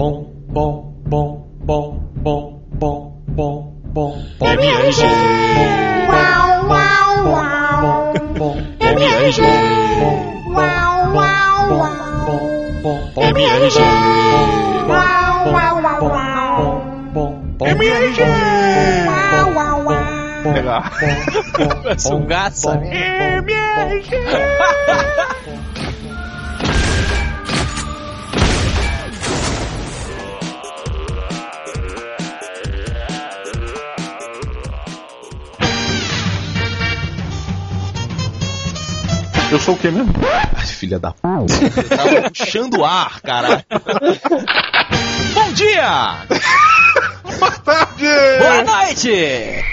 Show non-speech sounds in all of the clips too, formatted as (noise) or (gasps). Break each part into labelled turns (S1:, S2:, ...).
S1: bom, bom, bom, bom, bom, bom, bom, bom, bom.
S2: MRG.
S1: Uau, uau, uau.
S2: MRG.
S1: Uau, uau, uau.
S2: MRG.
S1: Uau, uau, uau.
S2: MRG.
S1: Uau, uau, uau.
S3: Legal.
S4: Sungaça.
S2: MRG.
S3: Eu sou o quê mesmo?
S5: Ai, filha da p. Tava puxando o ar, caralho. Bom dia!
S3: Boa tarde!
S4: Boa noite!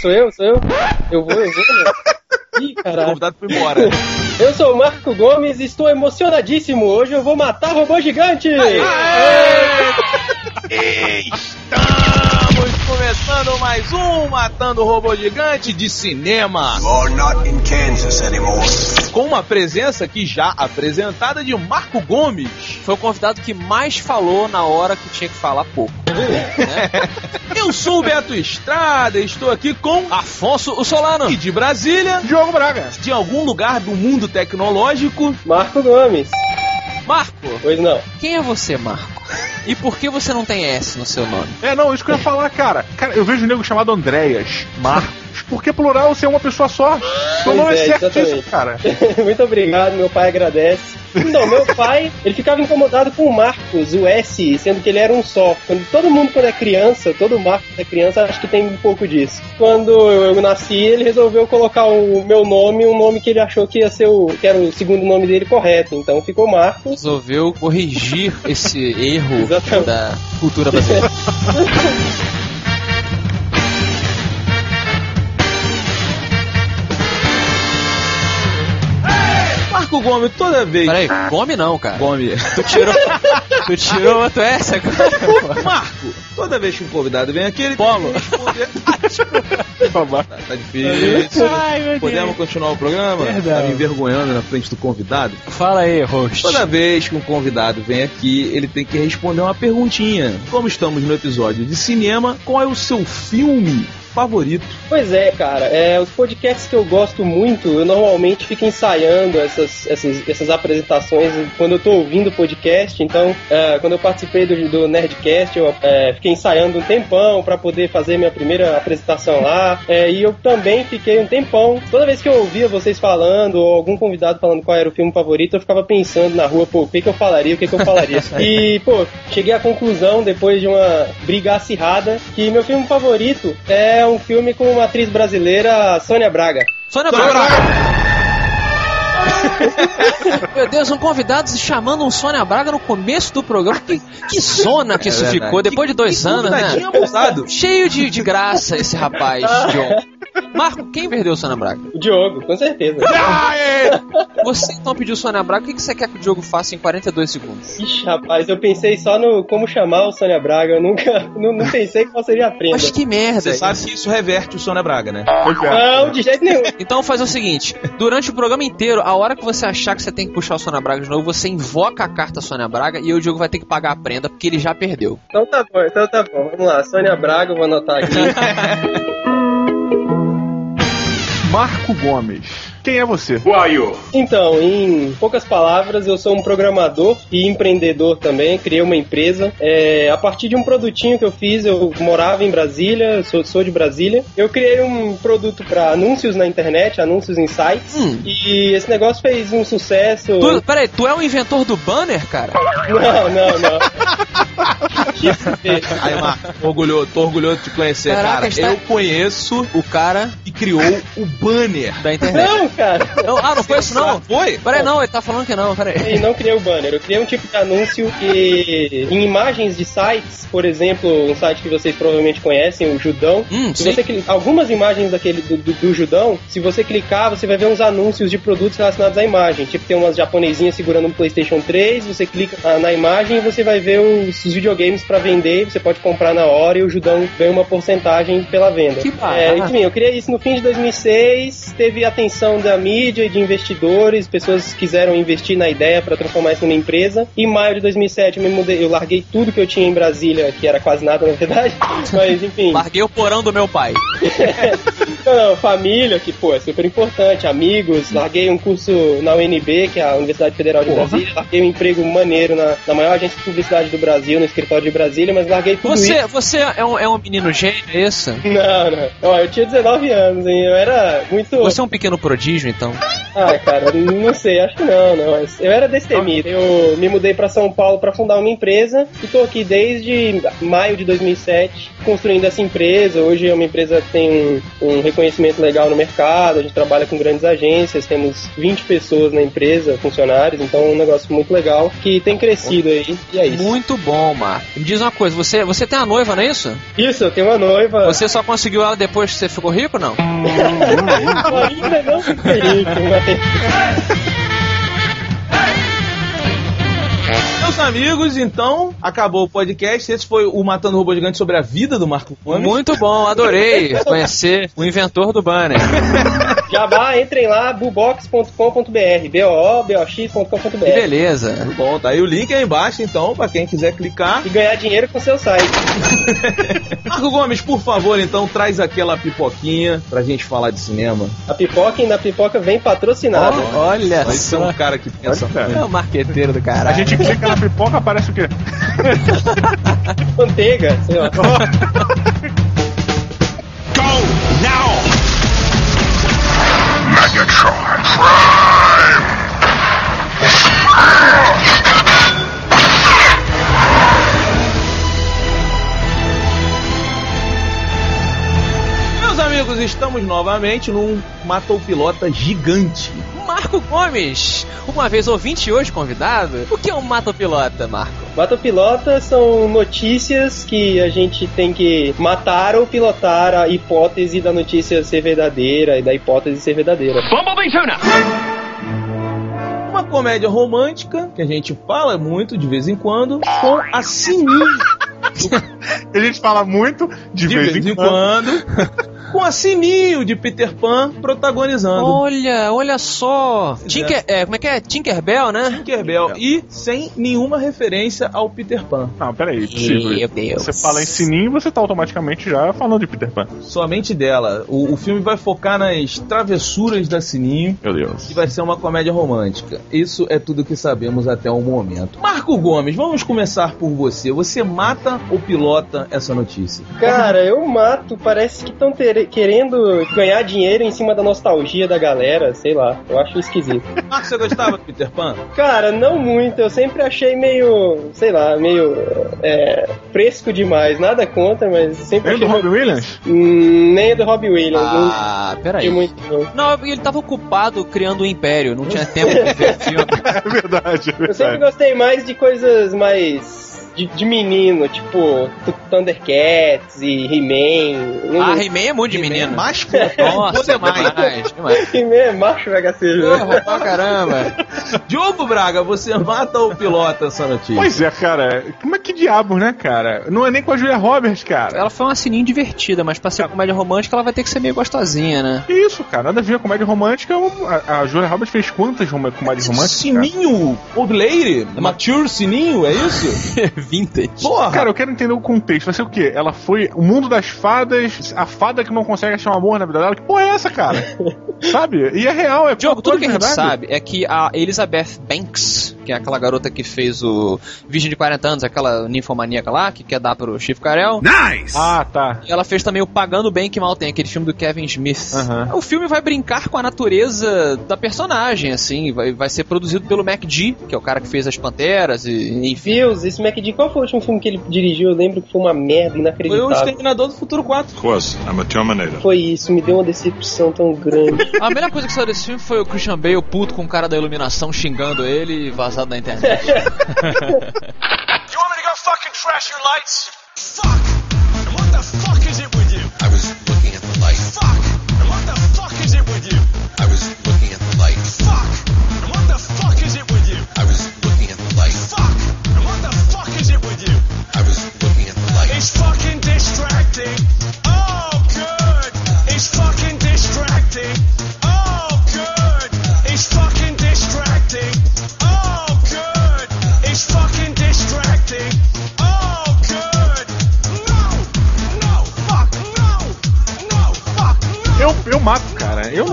S6: Sou eu? Sou eu? Eu vou, eu vou, né? Ih,
S5: O
S6: caralho.
S5: convidado foi embora.
S6: Eu sou o Marco Gomes e estou emocionadíssimo. Hoje eu vou matar robô gigante!
S5: Estamos começando mais um Matando o Robô Gigante de cinema.
S7: You're not in Kansas anymore.
S5: Com uma presença que já apresentada de Marco Gomes.
S4: Foi o convidado que mais falou na hora que tinha que falar pouco. (laughs)
S5: Eu sou o Beto Estrada, estou aqui com
S4: Afonso o Solano.
S5: e de Brasília,
S3: Diogo Braga.
S5: de algum lugar do mundo tecnológico.
S6: Marco Gomes.
S4: Marco,
S6: Pois não.
S4: quem é você, Marco? E por que você não tem S no seu nome?
S3: É, não, isso que eu ia falar, cara. Cara, eu vejo um nego chamado Andréas, Marcos. Por que plural se é uma pessoa só? Nome é,
S6: é,
S3: cara. (laughs)
S6: Muito obrigado, meu pai agradece. Então, meu pai, ele ficava incomodado com o Marcos, o S, sendo que ele era um só. Quando todo mundo quando é criança, todo Marcos é criança, acho que tem um pouco disso. Quando eu nasci, ele resolveu colocar o meu nome, um nome que ele achou que ia ser o que era o segundo nome dele correto. Então ficou Marcos.
S4: Resolveu corrigir esse (laughs) erro
S6: Exatamente.
S4: da cultura brasileira. (laughs)
S5: Gomes, toda vez.
S4: Peraí, come não, cara.
S5: Gomes.
S4: Tu tirou, tu tirou outro S agora? (laughs)
S5: Marco, toda vez que um convidado vem aqui, ele
S4: Polo.
S5: tem que responder. tá, tá difícil.
S4: Ai, meu
S5: Podemos continuar o programa?
S4: Perdão.
S5: Tá me envergonhando na frente do convidado?
S4: Fala aí, host.
S5: Toda vez que um convidado vem aqui, ele tem que responder uma perguntinha. Como estamos no episódio de cinema, qual é o seu filme favorito?
S6: Pois é, cara. É, os podcasts que eu gosto muito, eu normalmente fico ensaiando essas, essas, essas apresentações quando eu tô ouvindo o podcast. Então, é, quando eu participei do, do Nerdcast, eu é, fiquei ensaiando um tempão para poder fazer minha primeira apresentação lá. É, e eu também fiquei um tempão. Toda vez que eu ouvia vocês falando, ou algum convidado falando qual era o filme favorito, eu ficava pensando na rua, pô, o que, que eu falaria, o que, que eu falaria. (laughs) e, pô, cheguei à conclusão, depois de uma briga acirrada, que meu filme favorito é um filme com uma atriz brasileira, Sônia Braga.
S4: Sônia Braga. (laughs) Meu Deus, um convidado se chamando um Sônia Braga no começo do programa. Que, que zona que isso
S5: É verdade.
S4: ficou depois de dois
S5: Que
S4: anos, né?
S5: abusado.
S4: Cheio de, de graça esse rapaz, (laughs) John. Marco, quem perdeu Sônia Braga?
S6: O Diogo, com certeza. (laughs)
S4: Você então pediu Sônia Braga, o que que você quer que o Diogo faça em 42 segundos?
S6: Ixi, rapaz, eu pensei só no como chamar o Sônia Braga, eu nunca, não, não pensei qual seria a prenda.
S4: Mas que merda.
S5: Você sabe que isso reverte o Sônia Braga, né?
S6: Não, de jeito nenhum.
S4: Então faz o seguinte: durante o programa inteiro, a hora que você achar que você tem que puxar o Sônia Braga de novo, você invoca a carta Sônia Braga e o Diogo vai ter que pagar a prenda porque ele já perdeu.
S6: Então tá bom, então tá bom. Vamos lá, Sônia Braga, eu vou anotar aqui. (laughs)
S3: Marco Gomes. Quem é você?
S7: You?
S6: Então, em poucas palavras, eu sou um programador e empreendedor também. Criei uma empresa. É, a partir de um produtinho que eu fiz, eu morava em Brasília, sou, sou de Brasília. Eu criei um produto para anúncios na internet, anúncios em sites.
S4: Hum.
S6: E esse negócio fez um sucesso.
S4: Tu, peraí, tu é o inventor do banner, cara?
S6: Não, não, não. (laughs)
S5: Aí, Marco, orgulhoso, tô orgulhoso de te conhecer,
S4: Caraca,
S5: cara.
S4: está-
S5: Eu conheço
S4: O cara
S5: e criou o banner.
S4: da internet.
S6: Não, cara.
S4: Não, ah, não foi isso não?
S5: Foi?
S4: Peraí, não, ele tá falando que não, peraí.
S6: E não criei o banner, eu criei um tipo de anúncio que em imagens de sites, por exemplo, um site que vocês provavelmente conhecem, o Judão.
S4: Hum,
S6: Se
S4: sim.
S6: você cli- algumas imagens daquele do, do, do Judão, se você clicar, você vai ver uns anúncios de produtos relacionados à imagem. Tipo, tem umas japonesinhas segurando um PlayStation 3, você clica na, na imagem e você vai ver os, os videogames pra vender, você pode comprar na hora e o Judão ganha uma porcentagem pela venda.
S4: Que barato.
S6: é, enfim, eu criei isso no fim de 2006, teve atenção da mídia e de investidores, pessoas quiseram investir na ideia para transformar isso numa empresa. Em maio de 2007 eu me mudei, eu larguei tudo que eu tinha em Brasília, que era quase nada na verdade, (laughs) mas enfim.
S4: Larguei o porão do meu pai. (laughs)
S6: Não, não, família, que pô, é super importante, amigos, larguei um curso na UNB, que é a Universidade Federal de Brasília, larguei um emprego maneiro na, na maior agência de publicidade do Brasil, no escritório de Brasília, mas larguei tudo isso.
S4: Você, você é, um, é um menino gênio, é isso?
S6: Não, não. Ó, eu tinha 19 anos, hein? Eu era muito.
S4: Você é um pequeno prodígio, então?
S6: Ah, cara, não sei, acho que não, não. Eu era destemido. Eu me mudei pra São Paulo pra fundar uma empresa e tô aqui desde maio de 2007 construindo essa empresa. Hoje é uma empresa que tem um, um reconhecimento legal no mercado, a gente trabalha com grandes agências, temos 20 pessoas na empresa, funcionários, então é um negócio muito legal que tem crescido aí. E é isso.
S4: Muito bom, Marco. Me diz uma coisa, você, você tem uma noiva, não é isso?
S6: Isso, eu tenho uma noiva.
S4: Você só conseguiu ela depois que você ficou rico, não?
S6: ainda não fiquei rico, mas.
S5: Meus amigos, então, acabou o podcast. Esse foi o Matando Robô Gigante sobre a vida do Marco Gomes.
S4: Muito bom, adorei (laughs) conhecer o inventor do banner. (laughs)
S6: Jabá, entrem lá, bubox.com.br, B-O-O-B-O-X.com.br.
S4: beleza.
S5: Muito bom, tá aí o link aí embaixo, então, pra quem quiser clicar.
S6: E ganhar dinheiro com seu site. (laughs)
S5: Marco Gomes, por favor, então, traz aquela pipoquinha pra gente falar de cinema.
S6: A pipoca e na pipoca vem patrocinada.
S4: Olha
S5: Você é
S4: só.
S5: um cara que pensa.
S3: Olha, cara.
S4: É o marqueteiro do
S3: A
S4: caralho.
S3: gente clica na pipoca, aparece o quê? (laughs)
S6: Manteiga, sei lá. (laughs)
S7: Prime!
S5: Meus amigos, estamos novamente num Mata o Pilota gigante.
S4: Marco Gomes, uma vez ouvinte e hoje convidado. O que é um mata-pilota, Marco?
S6: Mata pilota são notícias que a gente tem que matar ou pilotar a hipótese da notícia ser verdadeira e da hipótese ser verdadeira.
S5: Uma comédia romântica que a gente fala muito de vez em quando com a Sininho (laughs)
S3: A gente fala muito de,
S5: de vez em quando. (laughs) Com a Sininho de Peter Pan protagonizando.
S4: Olha, olha só. Tinker, é, como é que é? Tinkerbell, né?
S5: Tinkerbell e sem nenhuma referência ao Peter Pan.
S3: Não, peraí.
S4: Meu Deus.
S3: Você fala em sininho, você tá automaticamente já falando de Peter Pan.
S5: Somente dela. O, o filme vai focar nas travessuras da Sininho
S3: Meu Deus.
S5: e vai ser uma comédia romântica. Isso é tudo que sabemos até o momento. Marco Gomes, vamos começar por você. Você mata ou pilota essa notícia?
S6: Cara, eu mato. Parece que estão querendo ganhar dinheiro em cima da nostalgia da galera, sei lá. Eu acho esquisito. (laughs)
S5: Marco, você gostava do Peter Pan?
S6: Cara, não muito. Eu sempre achei meio, sei lá, meio é, fresco demais. Nada contra, mas sempre
S3: Nem do
S6: achei.
S3: Robin Williams?
S6: Hum, nem do Robbie Williams. não
S4: Ah, peraí.
S6: muito, não.
S4: Ele tava ocupado criando um império, não tinha tempo de ver filme. (laughs)
S3: É verdade, é
S6: Eu sempre
S3: verdade.
S6: gostei mais de coisas mais. De, de menino, tipo Th- Thundercats e He-Man.
S4: Ah, He-Man é muito de menino.
S5: Mas
S4: Nossa, demais, demais.
S6: He-Man é macho VHC,
S4: Porra, pra caramba. (laughs)
S5: Diogo Braga, você mata ou pilota essa notícia?
S3: Pois é, cara. Como é que diabos, né, cara? Não é nem com a Julia Roberts, cara.
S4: Ela foi uma sininho divertida, mas pra ser comédia romântica ela vai ter que ser meio gostosinha, né?
S3: Que isso, cara? Nada a ver com comédia romântica. A, a Julia Roberts fez quantas comédias românticas? cara?
S5: Sininho Old Lady? Mature Sininho, é isso? (laughs)
S4: Vintage.
S5: Porra!
S3: Cara, eu quero entender o contexto. Vai ser o quê? Ela foi o mundo das fadas, a fada que não consegue achar um amor na vida dela. Que porra é essa, cara? (laughs) Sabe? E é real, é
S4: Diogo, tudo que a gente sabe é que a Elizabeth Banks, que é aquela garota que fez o Virgem de 40 anos, aquela ninfomaníaca lá, que quer dar pro Chief Carell,
S3: Ah, tá.
S4: e ela fez também o Pagando Bem Que Mal Tem, aquele filme do Kevin Smith.
S3: Aham.
S4: O filme vai brincar com a natureza da personagem, assim, vai, vai ser produzido pelo Mac G, que é o cara que fez as Panteras, e enfim.
S6: Deus, esse MacD, qual foi o último filme que ele dirigiu? Eu lembro que foi uma merda
S5: Foi o
S6: inacreditável.
S5: Exterminador do Futuro 4.
S7: Of course, I'm a Terminator.
S6: Foi isso, me deu uma decepção tão grande. (laughs)
S4: A melhor coisa que saiu desse filme foi o Christian Bale puto com o cara da iluminação xingando ele e vazado na internet.
S7: You want me to go fucking trash your lights? Fuck!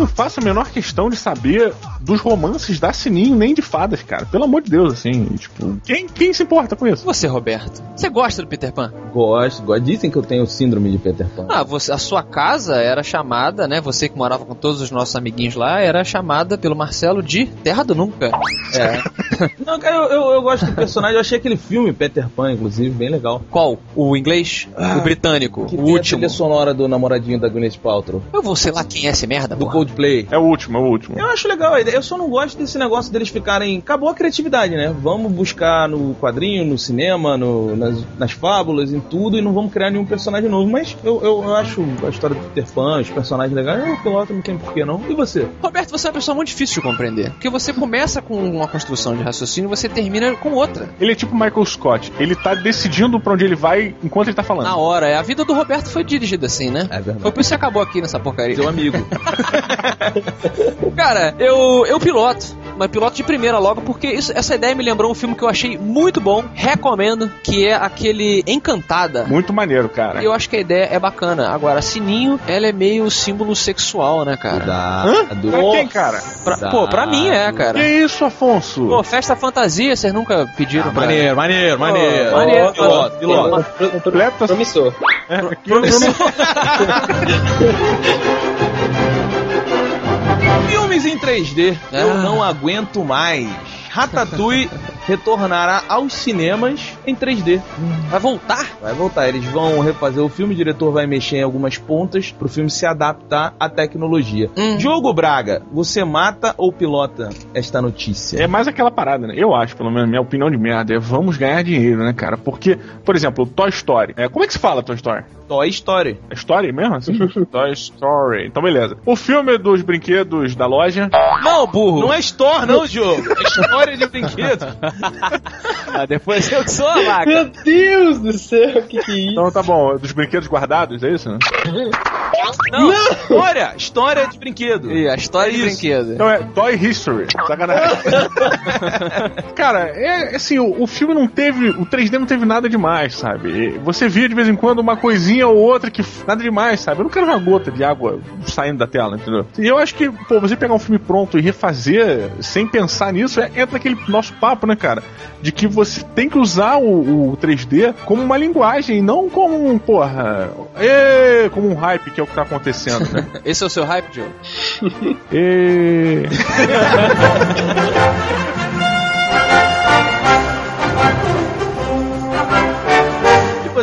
S3: Não faço a menor questão de saber dos romances da Sininho nem de fadas, cara. Pelo amor de Deus, assim. Tipo, quem, quem se importa com isso?
S4: Você, Roberto, você gosta do Peter Pan?
S5: Gosto, gosto. Dizem que eu tenho síndrome de Peter Pan.
S4: Ah, você, a sua casa era chamada, né? Você que morava com todos os nossos amiguinhos lá, era chamada pelo Marcelo de Terra do Nunca.
S5: É. (laughs) Não, cara, eu, eu, eu gosto do personagem. Eu achei aquele filme, Peter Pan, inclusive, bem legal.
S4: Qual? O inglês? o britânico?
S5: Que
S4: o
S5: tem a
S4: último?
S5: trilha sonora do namoradinho da Gwyneth Paltrow.
S4: Eu vou sei lá quem é esse merda,
S5: Do
S4: porra.
S5: Coldplay.
S3: É o último, é o último.
S5: Eu acho legal a ideia. Eu só não gosto desse negócio deles ficarem. Acabou a criatividade, né? Vamos buscar no quadrinho, no cinema, no- nas, nas fábulas, em tudo, e não vamos criar nenhum personagem novo. Mas eu, eu, eu acho a história do Peter Pan, os personagens legais. Eu piloto, não tem porquê não. E você?
S4: Roberto, você é uma pessoa muito difícil de compreender. Porque você começa com uma construção de raciocínio e você termina com outra.
S3: Ele é tipo Michael Scott. Ele tá decidindo pra onde ele vai enquanto ele tá falando.
S4: Na hora. É, A vida do Roberto foi dirigida assim, né?
S5: É verdade.
S4: Foi por isso que você acabou aqui nessa porcaria.
S5: Seu amigo. (laughs) (laughs)
S4: Cara, eu, eu piloto. Mas piloto de primeira logo, porque isso- essa ideia me lembrou um filme que eu achei muito bom, recomendo, que é aquele Encantada.
S3: Muito maneiro, cara.
S4: Eu acho que a ideia é bacana. Agora, Sininho, ela é meio símbolo sexual, né, cara?
S5: Cuidado.
S3: Pra quem, cara?
S4: Pra- pô, pra mim é,
S3: Que
S4: cara.
S3: isso, Afonso?
S4: Pô, festa fantasia, vocês nunca pediram pra...
S5: Maneiro, maneiro, maneiro.
S4: maneiro.
S5: Piloto, piloto.
S6: Pro- pro-
S3: Leptas-
S6: Promissor. (laughs)
S5: em 3D, eu
S4: Ah.
S5: não aguento mais. Ratatouille retornará aos cinemas em 3D.
S4: Vai voltar?
S5: Vai voltar, eles vão refazer o filme, o diretor vai mexer em algumas pontas pro filme se adaptar à tecnologia.
S4: Hum.
S5: Diogo Braga, você mata ou pilota esta notícia?
S3: É mais aquela parada, né? Eu acho, pelo menos, minha opinião de merda, é vamos ganhar dinheiro, né, cara? Porque, por exemplo, Toy Story. É, como é que se fala Toy Story?
S5: Toy Story.
S3: É Story mesmo? Assim? (laughs) Toy Story. Então, beleza. O filme dos brinquedos da loja.
S4: Não, burro.
S5: Não é Store, não, Diogo. É história de brinquedo.
S4: Ah, depois eu que sou a vaca.
S6: Meu Deus do céu, o que que é isso?
S3: Então tá bom, dos brinquedos guardados, é isso? Né?
S5: Não, história. História de brinquedo.
S4: Ih, a história
S5: É
S4: de brinquedo.
S3: Então é Toy History. Sacanagem. (laughs) Cara, é assim, o, o filme não teve. O 3D não teve nada demais, sabe? E Você via de vez em quando uma coisinha ou outra que. Nada demais, sabe? Eu não quero uma gota de água saindo da tela, entendeu? E eu acho que, pô, você pegar um filme pronto e refazer sem pensar nisso, é, entra aquele nosso papo, né, cara? De que você tem que usar o, o 3D como uma linguagem, não como um, porra. ê, como um hype, que é o que tá acontecendo, né? (laughs)
S4: Esse é o seu hype, Joe?
S5: E (laughs)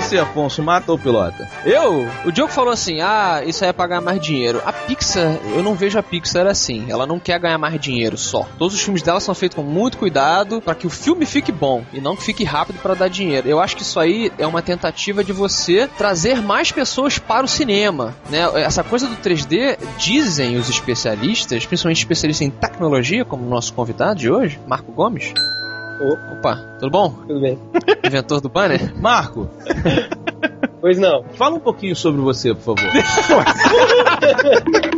S5: você, Afonso, mata ou pilota?
S4: Eu? O Diogo falou assim: ah, isso aí é pagar mais dinheiro. A Pixar, eu não vejo a Pixar assim. Ela não quer ganhar mais dinheiro só. Todos os filmes dela são feitos com muito cuidado para que o filme fique bom e não que fique rápido para dar dinheiro. Eu acho que isso aí é uma tentativa de você trazer mais pessoas para o cinema, né? Essa coisa do 3D, dizem os especialistas, principalmente especialistas em tecnologia, como o nosso convidado de hoje, Marco Gomes. Opa, tudo bom?
S6: Tudo bem.
S4: Inventor do banner?
S5: Marco,
S6: Pois não.
S5: fala um pouquinho sobre você, por favor. (laughs)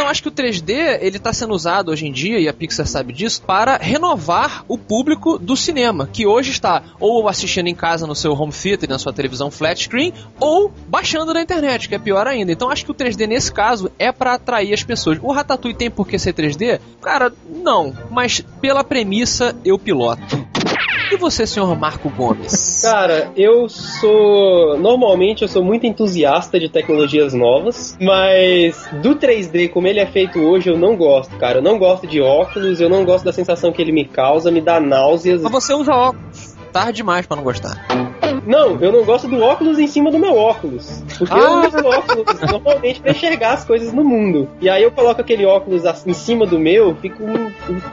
S4: Então acho que o 3D ele está sendo usado hoje em dia e a Pixar sabe disso para renovar o público do cinema que hoje está ou assistindo em casa no seu home theater na sua televisão flat screen ou baixando na internet que é pior ainda. Então acho que o 3D nesse caso é para atrair as pessoas. O Ratatouille tem por que ser 3D? Cara, não. Mas pela premissa eu piloto. E você, senhor Marco Gomes?
S6: Cara, eu sou. Normalmente eu sou muito entusiasta de tecnologias novas, mas do 3D, como ele é feito hoje, eu não gosto, cara. Eu não gosto de óculos, eu não gosto da sensação que ele me causa, me dá náuseas.
S4: Mas você usa óculos. Tarde demais para não gostar.
S6: Não, eu não gosto do óculos em cima do meu óculos. Porque eu
S4: Ah.
S6: uso óculos normalmente pra enxergar as coisas no mundo. E aí eu coloco aquele óculos em cima do meu, fico,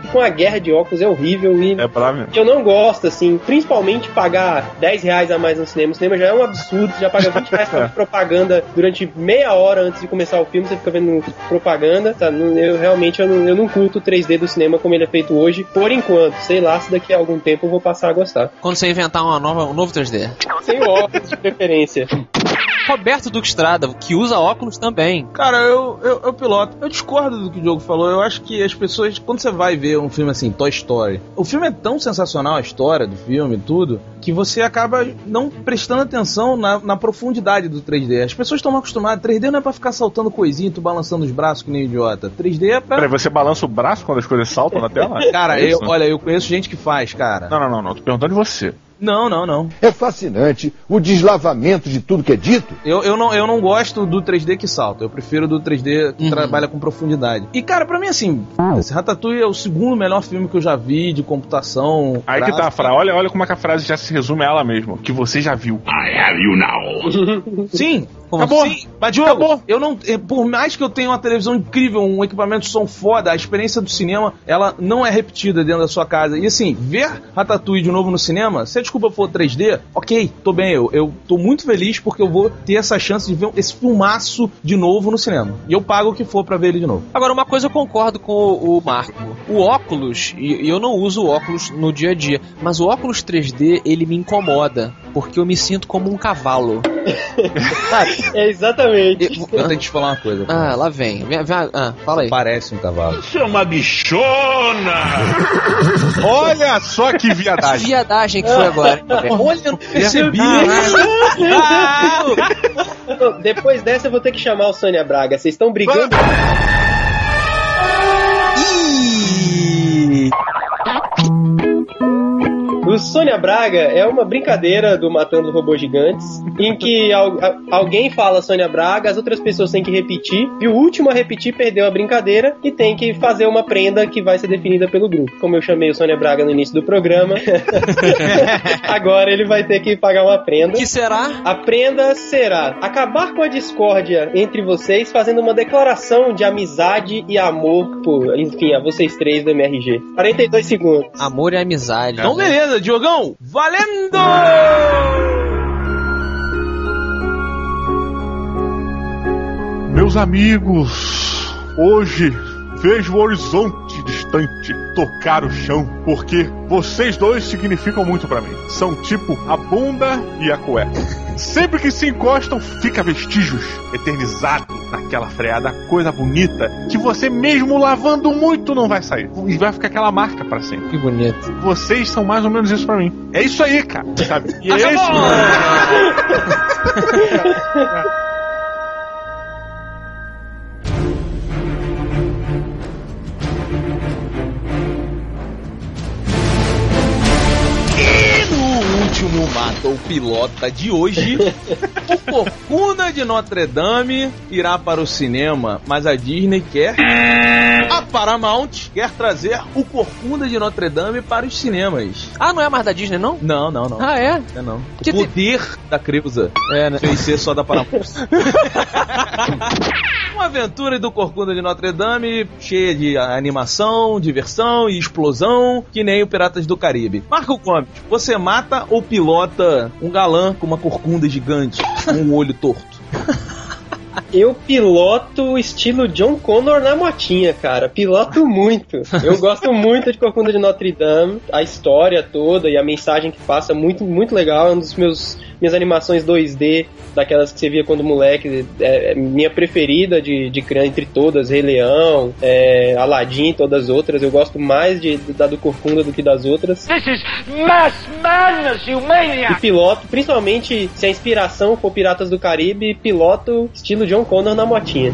S6: fico uma guerra de óculos, é horrível. E
S3: É pra mim.
S6: eu não gosto, assim, principalmente pagar 10 reais a mais no cinema. O cinema já é um absurdo, você já paga 20 reais pra (laughs) ver propaganda durante meia hora antes de começar o filme, você fica vendo propaganda. Tá? Eu realmente eu não, eu não curto o 3D do cinema como ele é feito hoje, por enquanto. Sei lá se daqui a algum tempo eu vou passar a gostar.
S4: Quando você inventar uma nova, um novo 3D.
S6: Sem o óculos de preferência.
S4: Roberto Duque Estrada, que usa óculos também.
S5: Cara, eu, eu, eu piloto. Eu discordo do que o Diogo falou. Eu acho que as pessoas, quando você vai ver um filme assim, Toy Story, o filme é tão sensacional, a história do filme e tudo, que você acaba não prestando atenção na, na profundidade do 3D. As pessoas estão acostumadas. 3D não é pra ficar saltando coisinha, e tu balançando os braços que nem idiota. 3D é pra.
S3: Peraí, você balança o braço quando as coisas saltam na tela?
S5: Cara,
S3: É
S5: eu, olha, eu conheço gente que faz, cara.
S3: Não, não, não, não. Tô perguntando de você.
S5: Não, não, não.
S8: É fascinante o deslavamento de tudo que é dito.
S5: Eu, eu, não, eu não gosto do 3D que salta. Eu prefiro do 3D que
S4: Uhum.
S5: trabalha com profundidade. E, cara, pra mim, assim, esse Ratatouille é o segundo melhor filme que eu já vi de computação.
S3: Aí que tá. Fra. Olha, olha como é que a frase já se resume a ela mesma. Que você já viu.
S5: Sim,
S4: Como
S3: Acabou.
S5: Sim, mas Diogo,
S3: Acabou.
S5: eu não. eh, Por mais que eu tenha uma televisão incrível, um equipamento de som foda, a experiência do cinema, ela não é repetida dentro da sua casa. E assim, ver Ratatouille de novo no cinema, se a desculpa for 3D, ok, tô bem, eu, eu tô muito feliz porque eu vou ter essa chance de ver esse filmaço de novo no cinema. E eu pago o que for pra ver ele de novo.
S4: Agora, uma coisa eu concordo com o, o Marco. O óculos, e e eu não uso óculos no dia a dia, mas o óculos 3D, ele me incomoda, porque eu me sinto como um cavalo. Sabe? (laughs)
S6: É exatamente.
S4: Eu-
S5: Eu tenho que te falar uma coisa.
S4: Ah, lá vem. vem, vem ah, fala aí.
S5: Parece um cavalo. (laughs)
S3: Olha só que
S4: Que
S3: viadagem.
S4: viadagem que foi agora. (laughs)
S5: Olha, eu não percebi.
S6: Depois dessa eu vou ter que chamar o Sônia Braga. Vocês estão brigando? O Sônia Braga é uma brincadeira do Matando Robôs Gigantes, em que al- alguém fala Sônia Braga, as outras pessoas têm que repetir, e o último a repetir perdeu a brincadeira e tem que fazer uma prenda que vai ser definida pelo grupo. Como eu chamei o Sônia Braga no início do programa, (laughs) agora ele vai ter que pagar uma prenda.
S4: que será?
S6: A prenda será acabar com a discórdia entre vocês, fazendo uma declaração de amizade e amor por, enfim, a vocês três do MRG. 42 segundos.
S4: Amor e amizade.
S5: Então, beleza, Diogão, valendo!
S3: Meus amigos, hoje vejo o horizonte distante tocar o chão, porque vocês dois significam muito pra mim. São tipo a bunda e a cueca. Sempre que se encostam, fica vestígios eternizados naquela freada, coisa bonita, que você mesmo lavando muito não vai sair. E vai ficar aquela marca pra sempre.
S4: Que bonito.
S3: Vocês são mais ou menos isso pra mim. É isso aí, cara. Sabe? (laughs) E é
S4: Acabou! (laughs)
S5: no último Mata o Pilota de hoje, (laughs) o Corcunda de Notre Dame irá para o cinema, mas a Disney quer. A Paramount quer trazer o Corcunda de Notre Dame para os cinemas.
S4: Ah, não é mais da Disney, não?
S5: Não, não, não.
S4: Ah, é?
S5: É não. O
S4: Que te-
S5: poder da Creuza
S4: É, né?
S5: fez ser só da Paramount. (laughs) (laughs) Uma aventura do Corcunda de Notre Dame, cheia de animação, diversão e explosão, que nem o Piratas do Caribe. Marco Gomes, você mata ou pilota um galã com uma corcunda gigante, com um olho torto?
S6: Eu piloto estilo John Connor na motinha, cara. Piloto muito. Eu gosto muito de Corcunda de Notre Dame. A história toda e a mensagem que passa muito, muito legal. É um dos meus minhas animações 2D, daquelas que você via quando moleque. É, é minha preferida de, de criança entre todas. Rei Leão, é, Aladdin e todas as outras. Eu gosto mais de, da do Corcunda do que das outras.
S2: This is mass madness, you
S6: E piloto, principalmente se a inspiração for Piratas do Caribe, piloto estilo John Connor na motinha.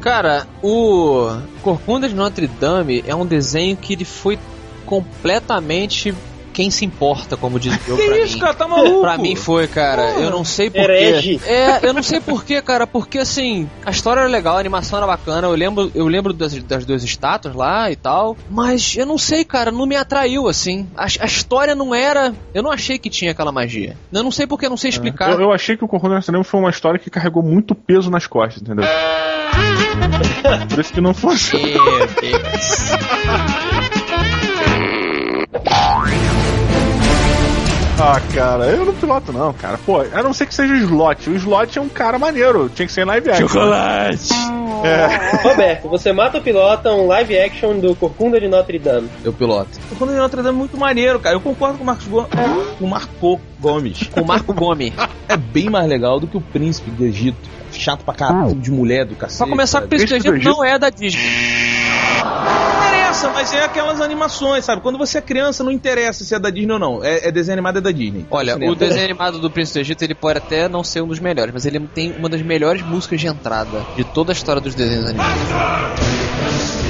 S4: Cara, o Corcunda de Notre Dame é um desenho que ele foi completamente quem se importa, como diz o Diogo
S5: Que
S4: pra
S5: isso,
S4: mim.
S5: cara? Tá maluco?
S4: Pra mim foi, cara. Eu não sei porquê. É, eu não sei porquê, cara. Porque assim, a história era legal, a animação era bacana. Eu lembro, eu lembro das, das duas estátuas lá e tal. Mas eu não sei, cara. Não me atraiu, assim. A, a história não era. Eu não achei que tinha aquela magia. Eu não sei porque, eu não sei explicar.
S3: Eu, eu achei que o Corcunda Cinema foi uma história que carregou muito peso nas costas, entendeu? (laughs) Por isso que não funciona.
S4: Meu Deus. (laughs)
S3: Ah, cara, eu não piloto não, cara. Pô, a não ser que seja o Slot. O Slot é um cara maneiro. Tinha que ser em live action.
S1: Chocolate!
S6: Roberto, você mata ou pilota um live action do Corcunda de Notre Dame?
S5: Eu piloto. O Corcunda de Notre Dame é muito maneiro, cara. Eu concordo com o Marcos Gomes. Com o Marco Gomes.
S4: Com o Marco Gomes.
S5: É bem mais legal do que o Príncipe do Egito. Chato pra caralho, de mulher do cacete.
S4: Pra começar, o
S5: sabe?
S4: Príncipe do
S3: Príncipe do
S4: Egito não é da Disney.
S5: Interessa, mas é aquelas animações, sabe? Quando você é criança, não interessa se é da Disney ou não. É, é desenho animado, é da Disney.
S4: Olha, o desenho animado do Príncipe do Egito, ele pode até não ser um dos melhores, mas ele tem uma das melhores músicas de entrada de toda a história dos desenhos animados.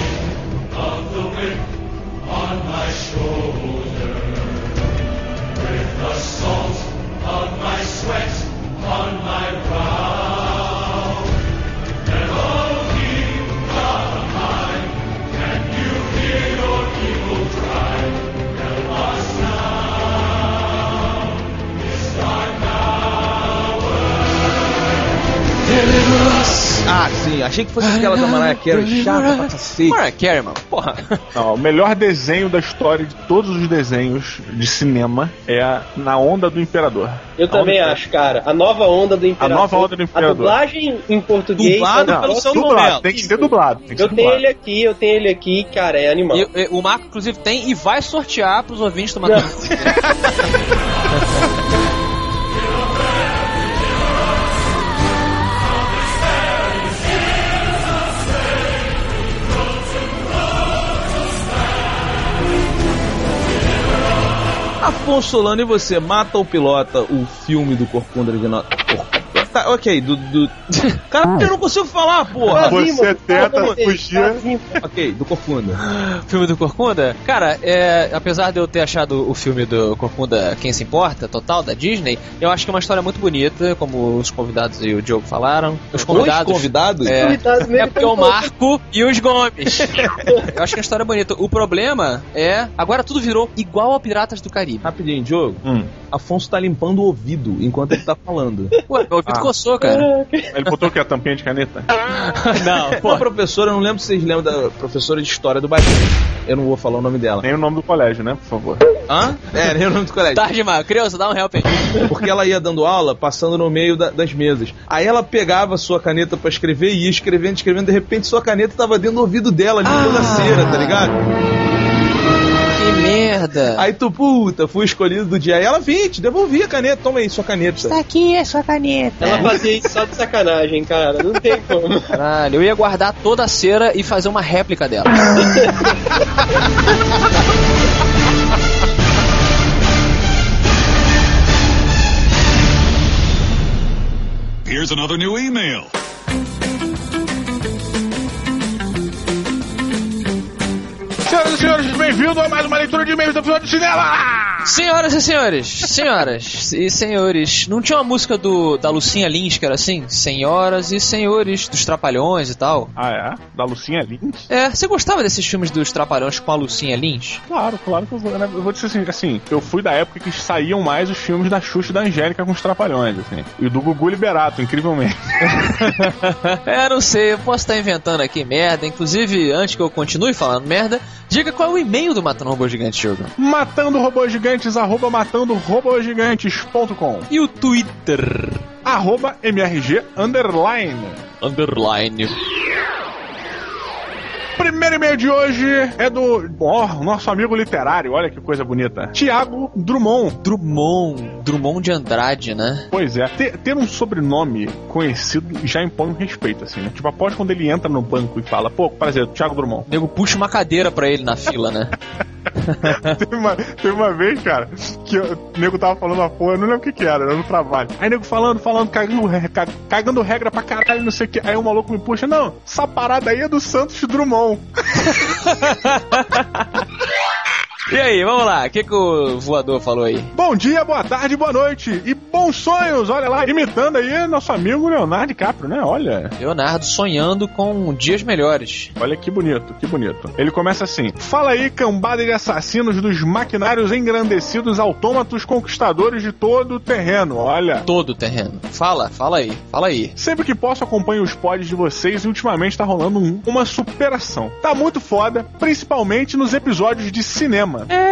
S5: Ah, sim. Achei que fosse aquela da Mariah Carey. Chata pra cacete.
S4: Mariah Carey, mano. Porra.
S3: Não, o melhor desenho da história de todos os desenhos de cinema é a Na Onda do Imperador.
S6: Eu também
S3: onda-
S6: acho, cara. A nova onda do Imperador.
S3: nova onda do Imperador.
S6: A dublagem em português.
S5: Dublado
S6: tá no
S5: pelo
S3: dublado, tem que ser dublado. Tem que
S6: Eu
S3: ser
S6: tenho
S3: dublado.
S6: ele aqui, eu tenho ele aqui, cara, é animal.
S4: E, e, o Marco, inclusive, tem e vai sortear pros ouvintes do Matando. (laughs)
S5: Afonso Solano, e você mata ou pilota o filme do Corcunda de Notre Tá, ok, do. do... (laughs) Cara, eu não consigo falar, porra!
S3: Você
S6: mano,
S3: tenta
S6: vocês,
S3: fugir.
S6: Brasil.
S5: ok, do Corcunda. (gasps)
S4: filme do Corcunda? Cara, é, apesar de eu ter achado o filme do Corcunda Quem Se Importa, total, da Disney, eu acho que é uma história muito bonita, como os convidados e o Diogo falaram. Os convidados.
S5: Os convidados?
S4: É,
S6: Convidados
S4: é porque o Marco e os Gomes. (laughs) Eu acho que a história é bonita. O problema é. Agora tudo virou igual ao Piratas do Caribe.
S5: Rapidinho, Diogo.
S3: Hum.
S5: Afonso tá limpando o ouvido enquanto ele tá falando.
S4: Ué, meu ouvido
S3: Ah.
S4: Coçou, cara. (laughs)
S3: Ele botou o que? A tampinha de caneta? (laughs)
S4: Não,
S5: Uma professora, eu não lembro se vocês lembram da professora de história do Brasil. Eu não vou falar o nome dela.
S3: Nem o nome do colégio, né? Por favor.
S5: Hã? É, nem o nome do colégio.
S4: Tarde demais. Criança, dá um help aí.
S5: Porque ela ia dando aula, passando no meio da- das mesas. Aí ela pegava a sua caneta pra escrever e ia escrevendo, escrevendo. De repente, sua caneta tava dentro do ouvido dela, limpando a cera, tá ligado?
S4: Merda.
S5: Aí tu, puta, fui escolhido do dia. Aí ela, vem, te devolvi a caneta. Toma aí, sua caneta.
S4: aqui é sua caneta.
S6: Ela fazia isso só de sacanagem, cara. Não tem como.
S4: Caralho, eu ia guardar toda a cera e fazer uma réplica dela.
S7: Here's another new email.
S3: Senhoras e senhores, bem-vindo a mais uma leitura de e-mails do episódio de cinema!
S4: Senhoras e senhores, senhoras e senhores, não tinha uma música do da Lucinha Lins que era assim? Senhoras e senhores, dos Trapalhões e tal?
S3: Ah, é? Da Lucinha Lins?
S4: É, você gostava desses filmes dos Trapalhões com a Lucinha Lins?
S3: Claro, claro que eu vou. né? Eu vou dizer assim, assim, eu fui da época que saíam mais os filmes da Xuxa e da Angélica com os Trapalhões, assim. E do Gugu Liberato, incrivelmente. (laughs)
S4: É, não sei, eu posso estar inventando aqui merda. Inclusive, antes que eu continue falando merda, diga qual é o e-mail do Matando Robô Gigante, Hugo.
S3: Matando Robôs Gigantes, arroba matandorobogigantes.com
S4: E o Twitter?
S3: arroba MRG underline.
S4: Underline.
S3: Primeiro e-mail de hoje é do ó, nosso amigo literário, olha que coisa bonita. Tiago Drummond.
S4: Drummond. Drummond de Andrade, né?
S3: Pois é, ter, ter um sobrenome conhecido já impõe um respeito, assim, né? Tipo, após quando ele entra no banco e fala, pô, prazer, Tiago Drummond.
S4: O nego puxa uma cadeira pra ele na fila, né? (laughs)
S3: teve, uma, teve uma vez, cara, que eu- o nego tava falando uma porra, eu não lembro o que que era, era no trabalho. Aí o nego falando, falando, cagando, cagando regra pra caralho, não sei o que. Aí o maluco me puxa, não, essa parada aí é do Santos Drummond. now. (laughs)
S4: E aí, vamos lá, o que, que o voador falou aí?
S3: Bom dia, boa tarde, boa noite e bons sonhos, olha lá, imitando aí nosso amigo Leonardo DiCaprio, né? Olha,
S4: Leonardo sonhando com dias melhores.
S3: olha que bonito, que bonito. Ele começa assim: Fala aí, cambada de assassinos dos maquinários engrandecidos autômatos conquistadores de todo o terreno, olha.
S4: Todo o terreno. Fala, fala aí, fala aí.
S3: Sempre que posso acompanho os pods de vocês e ultimamente tá rolando um- uma superação. Tá muito foda, principalmente nos episódios de cinema. Cinema.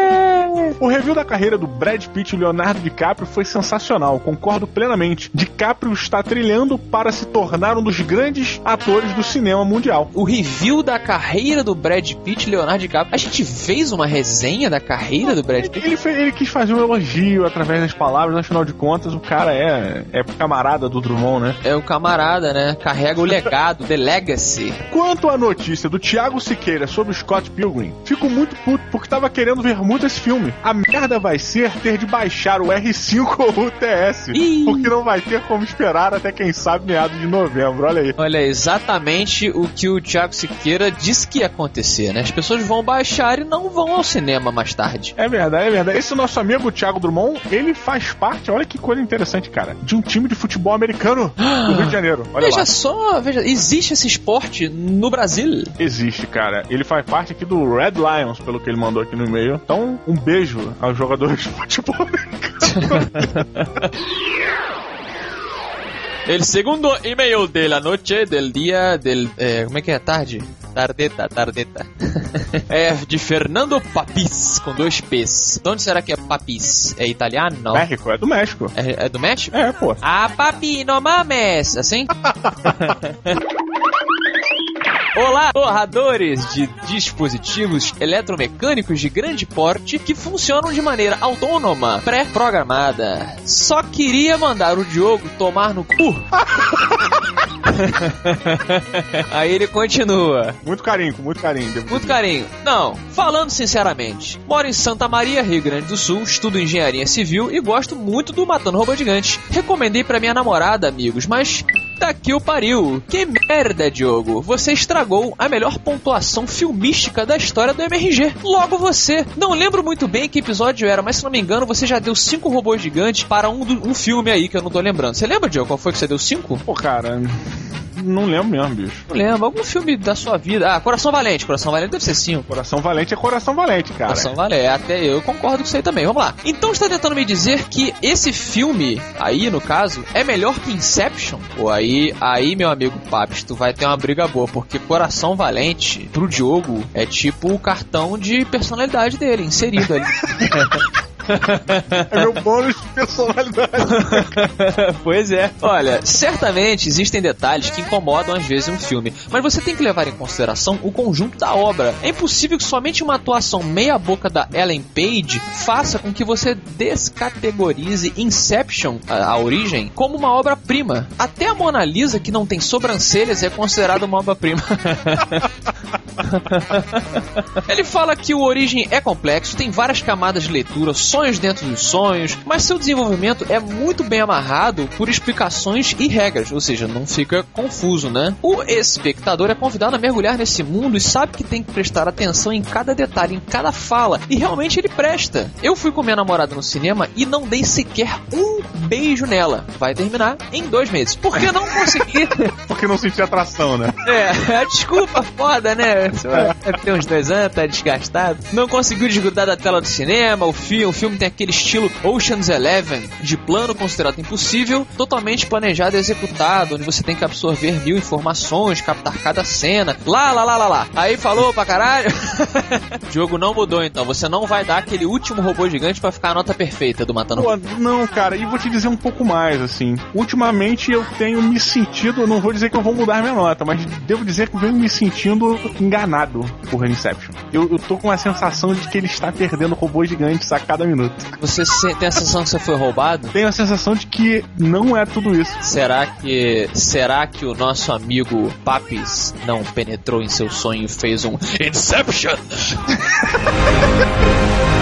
S3: O review da carreira do Brad Pitt e Leonardo DiCaprio foi sensacional, concordo plenamente. DiCaprio está trilhando para se tornar um dos grandes atores do cinema mundial.
S4: O review da carreira do Brad Pitt e Leonardo DiCaprio. A gente fez uma resenha da carreira do Brad Pitt.
S3: Ele, fe- ele quis fazer um elogio através das palavras, afinal de contas, o cara é, é camarada do Drummond, né?
S4: É o camarada, né? Carrega o legado, The Legacy.
S3: Quanto à notícia do Thiago Siqueira sobre o Scott Pilgrim, fico muito puto porque tava querendo ver muito esse filme. A merda vai ser ter de baixar o R5 ou o TS,
S4: Ih.
S3: porque não vai ter como esperar até quem sabe meados de novembro. Olha aí.
S4: Olha, exatamente o que o Thiago Siqueira disse que ia acontecer, né? As pessoas vão baixar e não vão ao cinema mais tarde.
S3: É verdade, é verdade. Esse nosso amigo Thiago Drummond, ele faz parte, olha que coisa interessante, cara, de um time de futebol americano do Rio de Janeiro. Olha
S4: veja
S3: lá.
S4: só, veja, existe esse esporte no Brasil.
S3: Existe, cara. Ele faz parte aqui do Red Lions, pelo que ele mandou aqui no e-mail. Então, um beijo aos jogadores de futebol americano. (laughs)
S4: El segundo email de la noche del día del... eh, como é que é? Tarde? Tardeta, tardeta. (laughs) é de Fernando Papis, com dois P's. De onde será que é Papis? É italiano? Não.
S3: México, é do México.
S4: É, é do México?
S3: É, pô.
S4: Ah, papi, no mames! Assim? (laughs) Olá, torradores de dispositivos eletromecânicos de grande porte que funcionam de maneira autônoma, pré-programada. Só queria mandar o Diogo tomar no cu. (laughs) Aí ele continua.
S3: Muito carinho, com muito carinho.
S4: Muito
S3: dizer.
S4: carinho. Não, falando sinceramente, moro em Santa Maria, Rio Grande do Sul, estudo engenharia civil e gosto muito do Matando Robô Gigante. Recomendei pra minha namorada, amigos, mas daqui o pariu. Que merda, Diogo. Você estragou a melhor pontuação filmística da história do MRG. Logo você. Não lembro muito bem que episódio era, mas se não me engano, você já deu cinco robôs gigantes para um, do- um filme aí que eu não tô lembrando. Você lembra, Diogo, qual foi que você deu cinco?
S3: Pô, cara, não lembro mesmo, bicho.
S4: Não lembro. Algum filme da sua vida. Ah, Coração Valente. Coração Valente deve ser cinco.
S3: Coração valente é coração valente, cara.
S4: Coração Valente, até eu concordo com isso aí também. Vamos lá. Então está tentando me dizer que esse filme, aí no caso, é melhor que Inception? Pô, aí, aí meu amigo Papis, tu vai ter uma briga boa, porque Coração Valente, pro Diogo, é tipo o cartão de personalidade dele, inserido ali. (laughs)
S3: É meu bônus de personalidade. (laughs)
S4: pois é. Olha, certamente existem detalhes que incomodam às vezes um filme, mas você tem que levar em consideração o conjunto da obra. É impossível que somente uma atuação meia-boca da Ellen Page faça com que você descategorize Inception, a, a origem, como uma obra-prima. Até a Mona Lisa, que não tem sobrancelhas, é considerada uma obra-prima. (laughs) Ele fala que o Origem é complexo, tem várias camadas de leitura, sonhos dentro dos sonhos, mas seu desenvolvimento é muito bem amarrado por explicações e regras, ou seja, não fica confuso, né? O espectador é convidado a mergulhar nesse mundo e sabe que tem que prestar atenção em cada detalhe, em cada fala, e realmente ele presta. Eu fui com minha namorada no cinema e não dei sequer um beijo nela. Vai terminar em dois meses. Porque não consegui. (laughs)
S3: Porque não senti atração, né? (laughs)
S4: É, (laughs) a desculpa foda, né? Você vai ter uns dois anos, tá desgastado. Não conseguiu desgrudar da tela do cinema, o filme, o filme tem aquele estilo Ocean's Eleven, de plano considerado impossível, totalmente planejado e executado, onde você tem que absorver mil informações, captar cada cena. Lá, lá, lá, lá, lá. Aí falou pra caralho. (laughs) o jogo não mudou então, você não vai dar aquele último robô gigante pra ficar a nota perfeita do Matando
S3: Pô, não, cara, e vou te dizer um pouco mais, assim. Ultimamente eu tenho me sentido, não vou dizer que eu vou mudar minha nota, mas devo dizer que eu venho me sentindo enganado por Inception. Eu, eu tô com a sensação de que ele está perdendo robôs gigantes a cada minuto.
S4: Você tem a sensação que você foi roubado?
S3: Tenho a sensação de que não é tudo isso.
S4: Será que será que o nosso amigo Papis não penetrou em seu sonho e fez um Inception? (laughs)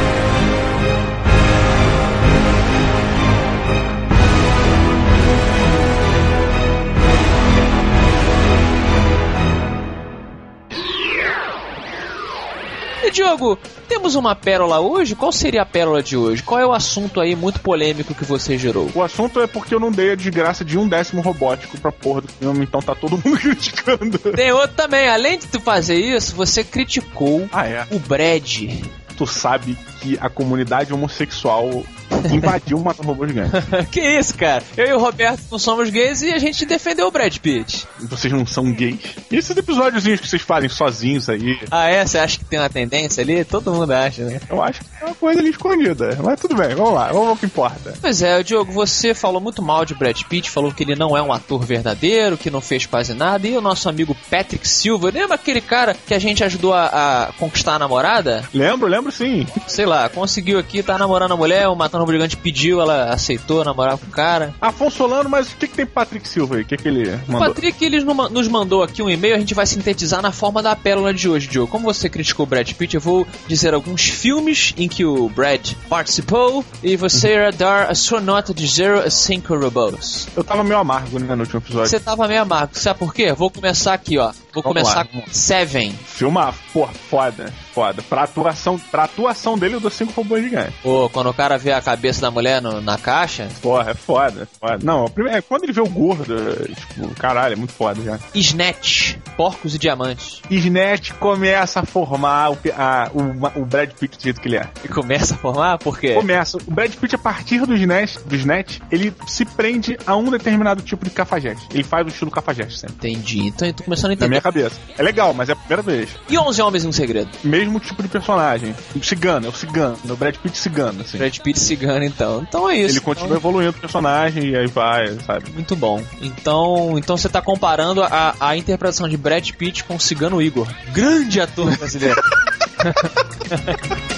S4: Diogo, temos uma pérola hoje? Qual seria a pérola de hoje? Qual é o assunto aí muito polêmico que você gerou?
S3: O assunto é porque eu não dei a desgraça de um décimo robótico pra porra do filme, então tá todo mundo (laughs) criticando.
S4: Tem outro também, além de tu fazer isso, você criticou
S3: Ah, é.
S4: o Brad.
S3: Tu sabe que a comunidade homossexual (laughs) invadiu matando robô gigante.
S4: que isso, cara? Eu e o Roberto não somos gays e a gente defendeu o Brad Pitt.
S3: Vocês não são gays? E esses episódiozinhos que vocês fazem sozinhos aí?
S4: Ah, é? Você acha que tem uma tendência ali? Todo mundo acha, né?
S3: Eu acho que é uma coisa ali escondida. Mas tudo bem, vamos lá, vamos ao que importa.
S4: Pois é, Diogo, você falou muito mal de Brad Pitt, falou que ele não é um ator verdadeiro, que não fez quase nada. E o nosso amigo Patrick Silva, lembra aquele cara que a gente ajudou a, a conquistar a namorada?
S3: Lembro, lembro sim.
S4: Sei lá, conseguiu aqui, tá namorando a mulher, o Matando o Gigante pediu, ela aceitou namorar com o cara.
S3: Afonso Solano, mas o que, que tem pro Patrick Silva aí? O que, que ele
S4: O
S3: mandou?
S4: Patrick ele nos mandou aqui um e-mail, a gente vai sintetizar na forma da pérola de hoje, Diogo. Como você criticou o Brad Pitt, eu vou dizer alguns filmes em que o Brad participou e você irá dar a sua nota de 0 a 5 robôs.
S3: Eu tava meio amargo, né, no último episódio.
S4: Você tava meio amargo, sabe por quê? Vou começar aqui, ó. Vou
S3: Vamos
S4: começar
S3: lá,
S4: com Seven.
S3: Filma, pô, foda, foda. Pra atuação, pra atuação dele, eu dou cinco robôs gigantes.
S4: Pô, quando o cara vê a cabeça da mulher no- na caixa.
S3: Porra, é foda, é foda. Não, a primeira- é quando ele vê o gordo, tipo, caralho, é muito foda já.
S4: Snatch, Porcos e Diamantes.
S3: Snatch começa a formar o, a- o, o Brad Pitt do jeito que ele é.
S4: E começa a formar? Por quê?
S3: Começa. O Brad Pitt, a partir do Snatch, do Snatch, ele se prende a um determinado tipo de cafajeste. Ele faz o estilo cafajeste sempre.
S4: Entendi. Então eu tô começando a
S3: Na minha
S4: entender.
S3: cabeça. É legal, mas é a primeira vez.
S4: E 11 Homens e um Segredo?
S3: Mesmo tipo de personagem. O cigano, é o cigano. O Brad Pitt cigano, assim.
S4: Brad Pitt cigano, então. Então é isso.
S3: Ele continua evoluindo o personagem e aí vai, sabe?
S4: Muito bom. Então, então você tá comparando a, a interpretação de Brad Pitt com o Cigano Igor. Grande ator brasileiro. (laughs)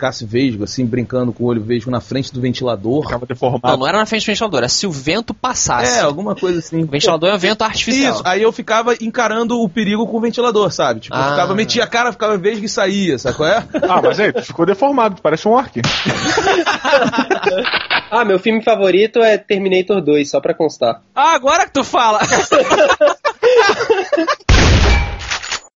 S5: Ficasse vesgo, assim, brincando com o olho vesgo na frente do ventilador.
S3: Ficava
S4: não,
S3: deformado.
S4: não era na frente do ventilador, era se o vento passasse.
S5: É, alguma coisa assim.
S4: O ventilador é um vento artificial.
S5: Isso, aí eu ficava encarando o perigo com o ventilador, sabe? Tipo, eu
S4: Ah.
S5: ficava, metia a cara, ficava vesgo e saía, sabe qual é?
S3: Ah, mas aí, tu ficou deformado, tu parece um orc. (laughs)
S6: Ah, meu filme favorito é Terminator 2, só pra constar.
S4: Ah, agora que tu fala! (laughs)